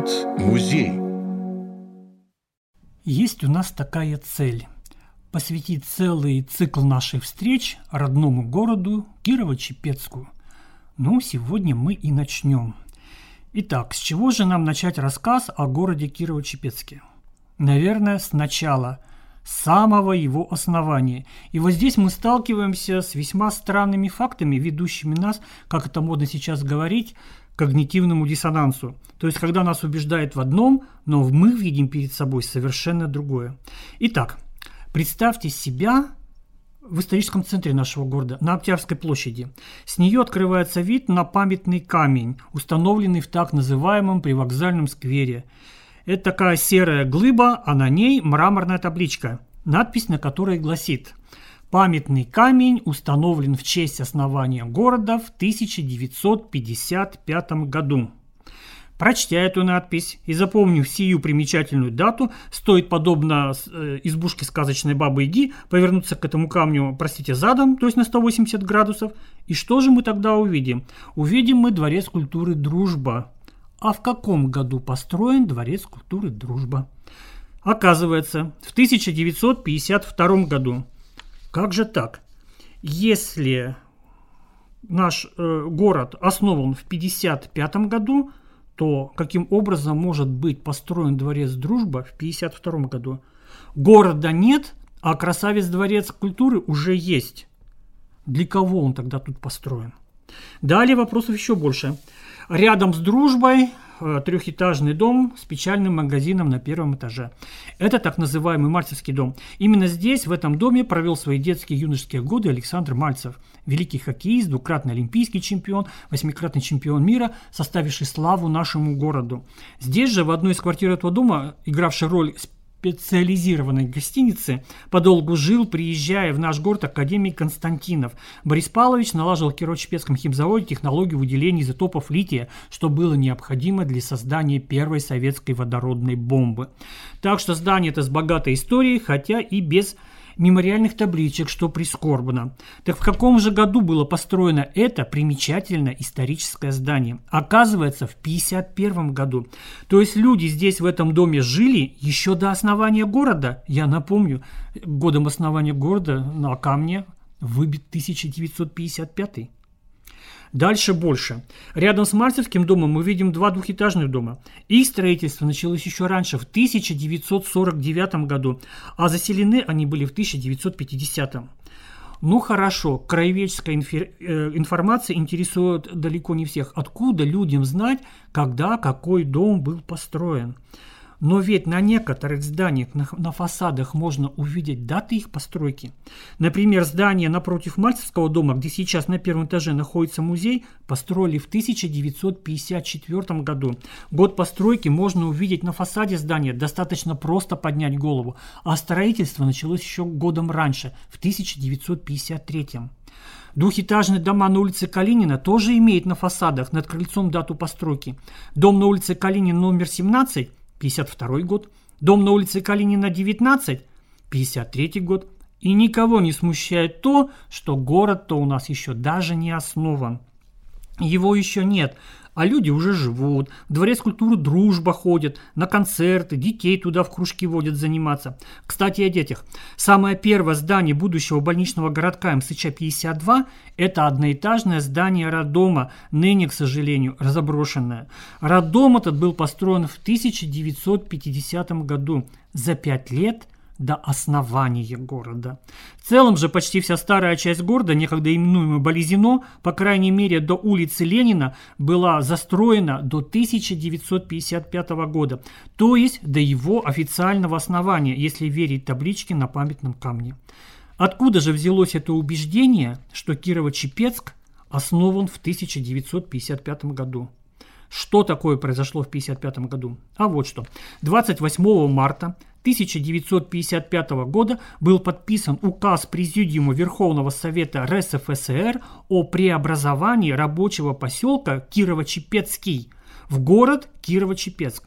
Говорит музей. Есть у нас такая цель – посвятить целый цикл наших встреч родному городу Кирово-Чепецку. Ну, сегодня мы и начнем. Итак, с чего же нам начать рассказ о городе Кирово-Чепецке? Наверное, сначала – самого его основания. И вот здесь мы сталкиваемся с весьма странными фактами, ведущими нас, как это модно сейчас говорить, когнитивному диссонансу. То есть, когда нас убеждают в одном, но мы видим перед собой совершенно другое. Итак, представьте себя в историческом центре нашего города, на Октябрьской площади. С нее открывается вид на памятный камень, установленный в так называемом привокзальном сквере – это такая серая глыба, а на ней мраморная табличка, надпись на которой гласит «Памятный камень установлен в честь основания города в 1955 году». Прочтя эту надпись и запомнив сию примечательную дату, стоит, подобно э, избушке сказочной бабы Иги, повернуться к этому камню, простите, задом, то есть на 180 градусов. И что же мы тогда увидим? Увидим мы дворец культуры «Дружба», а в каком году построен Дворец культуры «Дружба»? Оказывается, в 1952 году. Как же так? Если наш э, город основан в 1955 году, то каким образом может быть построен дворец Дружба в 1952 году? Города нет, а красавец дворец культуры уже есть. Для кого он тогда тут построен? Далее вопросов еще больше. Рядом с дружбой трехэтажный дом с печальным магазином на первом этаже. Это так называемый Мальцевский дом. Именно здесь, в этом доме, провел свои детские и юношеские годы Александр Мальцев. Великий хоккеист, двукратный олимпийский чемпион, восьмикратный чемпион мира, составивший славу нашему городу. Здесь же, в одной из квартир этого дома, игравший роль специализированной гостинице подолгу жил, приезжая в наш город академик Константинов. Борис Павлович налаживал в Кирово-Чепецком химзаводе технологию выделения изотопов лития, что было необходимо для создания первой советской водородной бомбы. Так что здание это с богатой историей, хотя и без мемориальных табличек, что прискорбно. Так в каком же году было построено это примечательное историческое здание? Оказывается, в 1951 году. То есть люди здесь в этом доме жили еще до основания города. Я напомню, годом основания города на камне выбит 1955. Дальше больше. Рядом с Марцевским домом мы видим два двухэтажных дома. Их строительство началось еще раньше, в 1949 году, а заселены они были в 1950. Ну хорошо, краеведческая э, информация интересует далеко не всех. Откуда людям знать, когда какой дом был построен? Но ведь на некоторых зданиях, на, на фасадах можно увидеть даты их постройки. Например, здание напротив Мальцевского дома, где сейчас на первом этаже находится музей, построили в 1954 году. Год постройки можно увидеть на фасаде здания, достаточно просто поднять голову. А строительство началось еще годом раньше, в 1953. Двухэтажные дома на улице Калинина тоже имеют на фасадах над крыльцом дату постройки. Дом на улице Калинина номер 17 52 год, дом на улице Калинина 19, 53 год. И никого не смущает то, что город-то у нас еще даже не основан. Его еще нет, а люди уже живут, в дворец культуры дружба ходят, на концерты, детей туда в кружки водят заниматься. Кстати, о детях. Самое первое здание будущего больничного городка МСЧ-52 – это одноэтажное здание роддома, ныне, к сожалению, разоброшенное. Роддом этот был построен в 1950 году. За пять лет – до основания города. В целом же почти вся старая часть города, некогда именуемая Болезино, по крайней мере до улицы Ленина, была застроена до 1955 года, то есть до его официального основания, если верить табличке на памятном камне. Откуда же взялось это убеждение, что Кирово-Чепецк основан в 1955 году? Что такое произошло в 1955 году? А вот что. 28 марта 1955 года был подписан указ Президиума Верховного Совета РСФСР о преобразовании рабочего поселка Кирово-Чепецкий в город Кирово-Чепецк.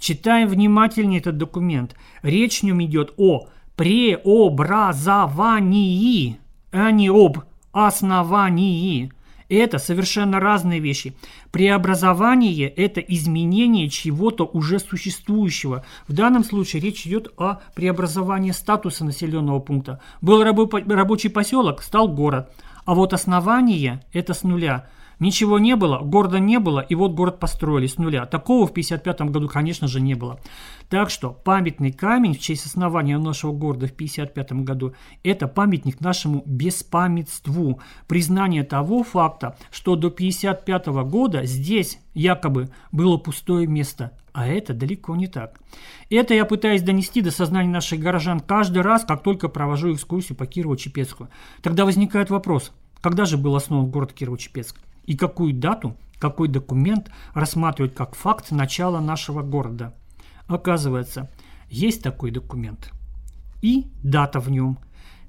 Читаем внимательнее этот документ. Речь в нем идет о преобразовании, а не об основании. Это совершенно разные вещи. Преобразование – это изменение чего-то уже существующего. В данном случае речь идет о преобразовании статуса населенного пункта. Был рабочий поселок, стал город. А вот основание – это с нуля – Ничего не было, города не было, и вот город построили с нуля. Такого в 1955 году, конечно же, не было. Так что памятный камень в честь основания нашего города в 1955 году – это памятник нашему беспамятству, признание того факта, что до 1955 года здесь якобы было пустое место, а это далеко не так. Это я пытаюсь донести до сознания наших горожан каждый раз, как только провожу экскурсию по Кирово-Чепецку. Тогда возникает вопрос, когда же был основан город Кирово-Чепецк? И какую дату, какой документ рассматривать как факт начала нашего города. Оказывается, есть такой документ. И дата в нем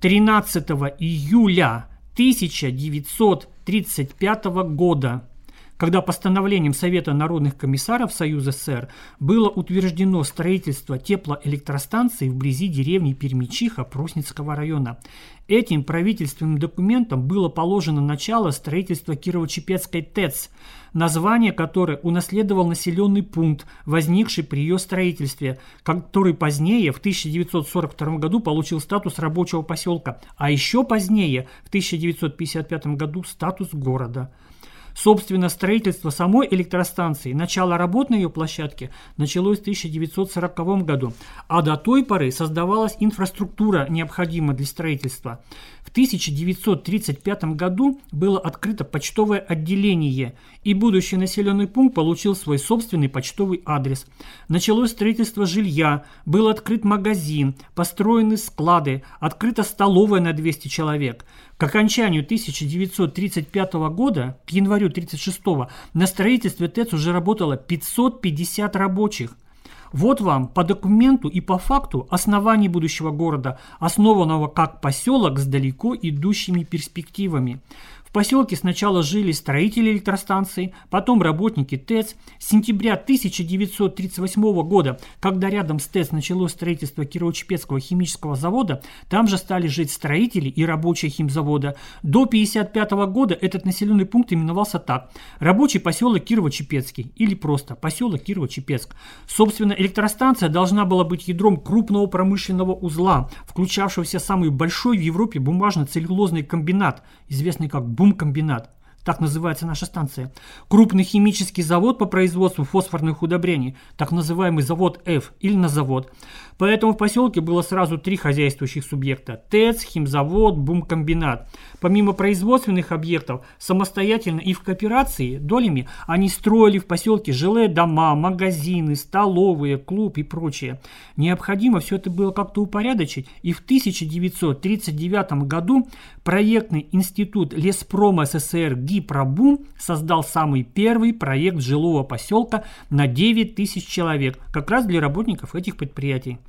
13 июля 1935 года когда постановлением Совета народных комиссаров Союза СССР было утверждено строительство теплоэлектростанции вблизи деревни Пермичиха Просницкого района. Этим правительственным документом было положено начало строительства Кирово-Чепецкой ТЭЦ, название которой унаследовал населенный пункт, возникший при ее строительстве, который позднее, в 1942 году, получил статус рабочего поселка, а еще позднее, в 1955 году, статус города. Собственно, строительство самой электростанции, начало работ на ее площадке началось в 1940 году, а до той поры создавалась инфраструктура, необходимая для строительства. В 1935 году было открыто почтовое отделение, и будущий населенный пункт получил свой собственный почтовый адрес. Началось строительство жилья, был открыт магазин, построены склады, открыта столовая на 200 человек – к окончанию 1935 года, к январю 1936, на строительстве ТЭЦ уже работало 550 рабочих. Вот вам по документу и по факту основание будущего города, основанного как поселок с далеко идущими перспективами – поселке сначала жили строители электростанции, потом работники ТЭЦ. С сентября 1938 года, когда рядом с ТЭЦ началось строительство Кирово-Чепецкого химического завода, там же стали жить строители и рабочие химзавода. До 1955 года этот населенный пункт именовался так – рабочий поселок Кирово-Чепецкий или просто поселок Кирово-Чепецк. Собственно, электростанция должна была быть ядром крупного промышленного узла, включавшегося самый большой в Европе бумажно-целлюлозный комбинат, известный как Бумкомбинат, так называется наша станция. Крупный химический завод по производству фосфорных удобрений, так называемый завод F или на завод. Поэтому в поселке было сразу три хозяйствующих субъекта – ТЭЦ, химзавод, бумкомбинат. Помимо производственных объектов, самостоятельно и в кооперации долями они строили в поселке жилые дома, магазины, столовые, клуб и прочее. Необходимо все это было как-то упорядочить, и в 1939 году проектный институт Леспрома СССР ГИПРОБУМ создал самый первый проект жилого поселка на 9 тысяч человек, как раз для работников этих предприятий.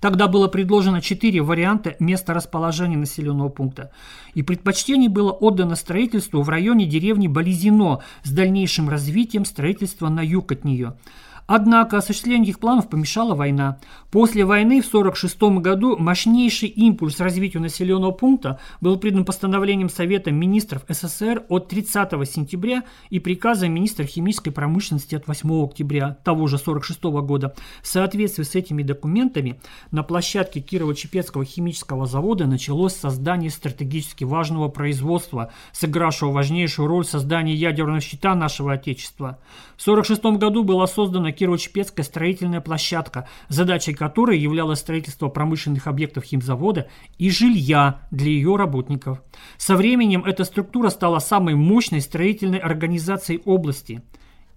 Тогда было предложено четыре варианта места расположения населенного пункта, и предпочтение было отдано строительству в районе деревни Болезино с дальнейшим развитием строительства на юг от нее – Однако осуществлению их планов помешала война. После войны в 1946 году мощнейший импульс развитию населенного пункта был придан постановлением Совета министров СССР от 30 сентября и приказом министра химической промышленности от 8 октября того же 1946 года. В соответствии с этими документами на площадке Кирово-Чепецкого химического завода началось создание стратегически важного производства, сыгравшего важнейшую роль в создании ядерного щита нашего Отечества. В 1946 году была создана Кирово-Чепецкая строительная площадка, задачей которой являлось строительство промышленных объектов химзавода и жилья для ее работников. Со временем эта структура стала самой мощной строительной организацией области –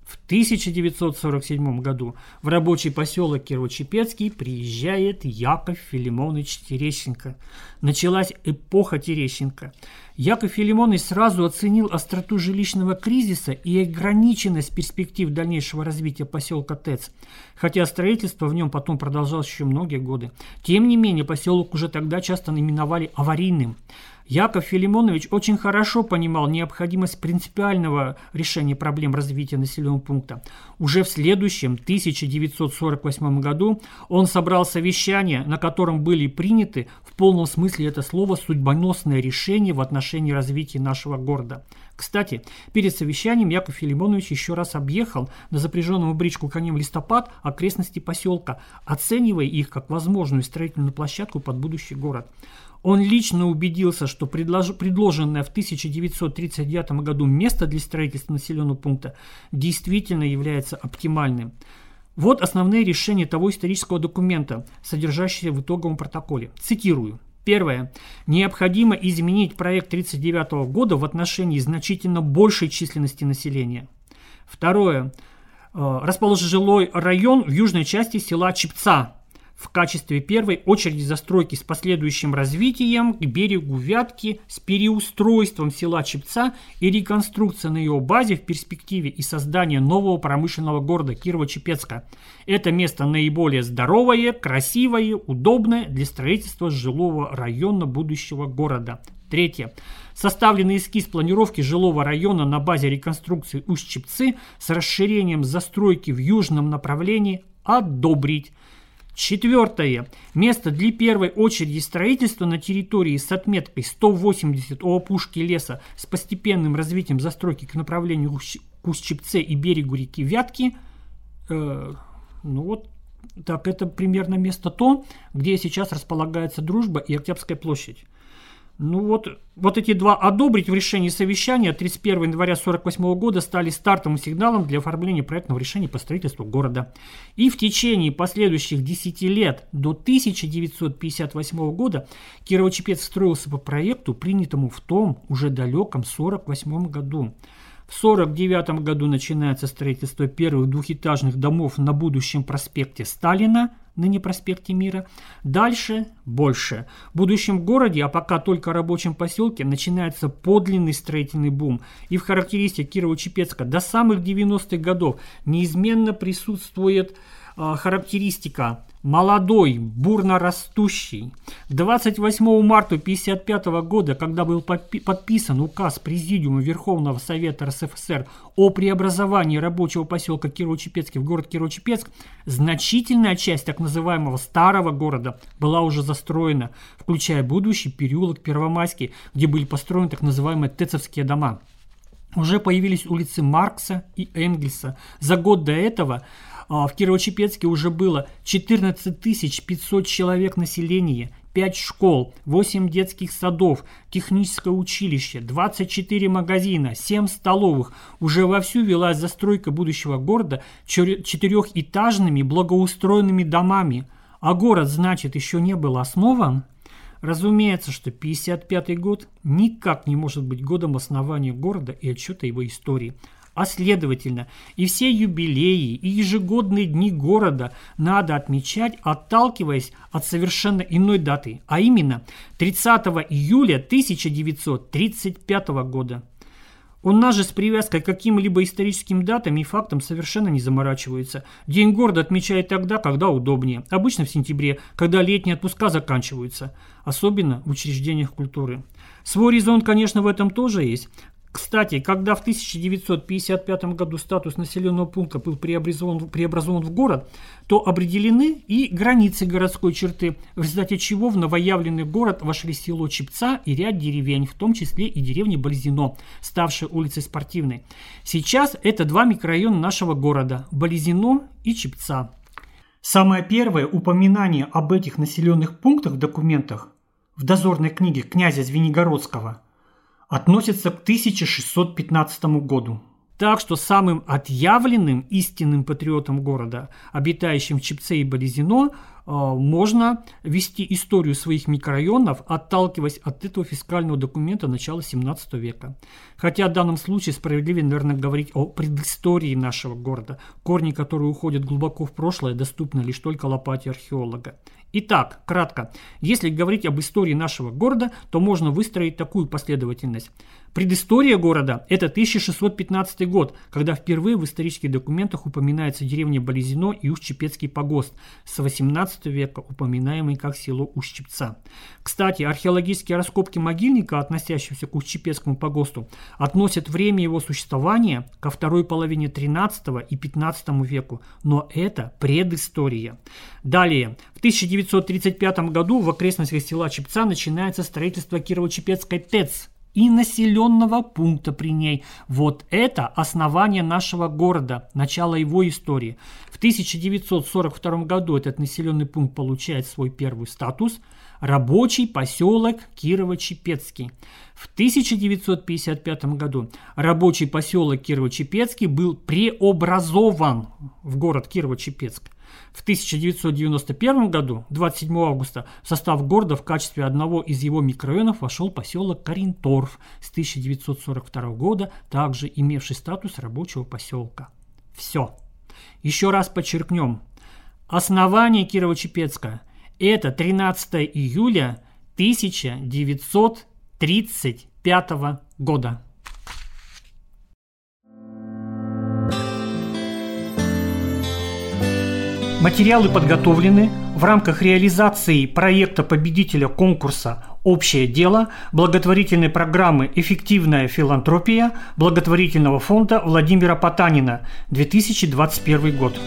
в 1947 году в рабочий поселок Кирово-Чепецкий приезжает Яков Филимонович Терещенко. Началась эпоха Терещенко. Яков Филимонович сразу оценил остроту жилищного кризиса и ограниченность перспектив дальнейшего развития поселка ТЭЦ, хотя строительство в нем потом продолжалось еще многие годы. Тем не менее, поселок уже тогда часто именовали аварийным. Яков Филимонович очень хорошо понимал необходимость принципиального решения проблем развития населенного пункта. Уже в следующем, 1948 году, он собрал совещание, на котором были приняты в полном смысле это слово судьбоносное решение в отношении развития нашего города. Кстати, перед совещанием Яков Филимонович еще раз объехал на запряженном в бричку конем листопад окрестности поселка, оценивая их как возможную строительную площадку под будущий город. Он лично убедился, что предлож... предложенное в 1939 году место для строительства населенного пункта действительно является оптимальным. Вот основные решения того исторического документа, содержащиеся в итоговом протоколе. Цитирую. Первое. Необходимо изменить проект 1939 года в отношении значительно большей численности населения. Второе. Э, расположен жилой район в южной части села Чепца, в качестве первой очереди застройки с последующим развитием к берегу Вятки, с переустройством села Чепца и реконструкцией на ее базе в перспективе и создание нового промышленного города Кирово-Чепецка. Это место наиболее здоровое, красивое, удобное для строительства жилого района будущего города. Третье. Составленный эскиз планировки жилого района на базе реконструкции Усть-Чепцы с расширением застройки в южном направлении одобрить. Четвертое. Место для первой очереди строительства на территории с отметкой 180 у опушки леса с постепенным развитием застройки к направлению к Устчепце и берегу реки Вятки. Э, ну вот, так это примерно место то, где сейчас располагается Дружба и Октябрьская площадь. Ну вот, вот эти два одобрить в решении совещания 31 января 1948 года стали стартовым сигналом для оформления проектного решения по строительству города. И в течение последующих 10 лет до 1958 года Кирово-Чепец строился по проекту, принятому в том уже далеком 1948 году. В 1949 году начинается строительство первых двухэтажных домов на будущем проспекте Сталина – ныне проспекте Мира. Дальше больше. В будущем городе, а пока только рабочем поселке, начинается подлинный строительный бум. И в характеристике Кирово-Чепецка до самых 90-х годов неизменно присутствует э, характеристика молодой, бурно растущий. 28 марта 1955 года, когда был подписан указ Президиума Верховного Совета РСФСР о преобразовании рабочего поселка Кирово-Чепецкий в город Кирово-Чепецк, значительная часть так называемого старого города была уже застроена, включая будущий переулок Первомайский, где были построены так называемые Тецовские дома. Уже появились улицы Маркса и Энгельса. За год до этого в Кирово-Чепецке уже было 14 500 человек населения, 5 школ, 8 детских садов, техническое училище, 24 магазина, 7 столовых. Уже вовсю велась застройка будущего города четырехэтажными благоустроенными домами. А город, значит, еще не был основан? Разумеется, что 55 год никак не может быть годом основания города и отчета его истории – а следовательно, и все юбилеи, и ежегодные дни города надо отмечать, отталкиваясь от совершенно иной даты, а именно 30 июля 1935 года. У нас же с привязкой к каким-либо историческим датам и фактам совершенно не заморачивается. День города отмечает тогда, когда удобнее. Обычно в сентябре, когда летние отпуска заканчиваются. Особенно в учреждениях культуры. Свой резон, конечно, в этом тоже есть. Кстати, когда в 1955 году статус населенного пункта был преобразован, преобразован в город, то определены и границы городской черты, в результате чего в новоявленный город вошли село Чепца и ряд деревень, в том числе и деревня Болезино, ставшая улицей Спортивной. Сейчас это два микрорайона нашего города – Болезино и Чепца. Самое первое упоминание об этих населенных пунктах в документах в дозорной книге князя Звенигородского – относится к 1615 году. Так что самым отъявленным истинным патриотом города, обитающим в Чепце и Болезино, э, можно вести историю своих микрорайонов, отталкиваясь от этого фискального документа начала 17 века. Хотя в данном случае справедливее, наверное, говорить о предыстории нашего города, корни которые уходят глубоко в прошлое, доступны лишь только лопате археолога. Итак, кратко, если говорить об истории нашего города, то можно выстроить такую последовательность. Предыстория города – это 1615 год, когда впервые в исторических документах упоминается деревня Болезино и Ущепецкий погост, с 18 века упоминаемый как село Ущепца. Кстати, археологические раскопки могильника, относящегося к Ущепецкому погосту, относят время его существования ко второй половине 13 и 15 веку, но это предыстория. Далее, в 1935 году в окрестностях села Чепца начинается строительство Кирово-Чепецкой ТЭЦ и населенного пункта при ней. Вот это основание нашего города, начало его истории. В 1942 году этот населенный пункт получает свой первый статус – рабочий поселок Кирово-Чепецкий. В 1955 году рабочий поселок Кирово-Чепецкий был преобразован в город Кирово-Чепецк. В 1991 году, 27 августа, в состав города в качестве одного из его микрорайонов вошел поселок Каринторф с 1942 года, также имевший статус рабочего поселка. Все. Еще раз подчеркнем. Основание Кирово-Чепецка – это 13 июля 1935 года. Материалы подготовлены в рамках реализации проекта победителя конкурса «Общее дело» благотворительной программы «Эффективная филантропия» благотворительного фонда Владимира Потанина 2021 год.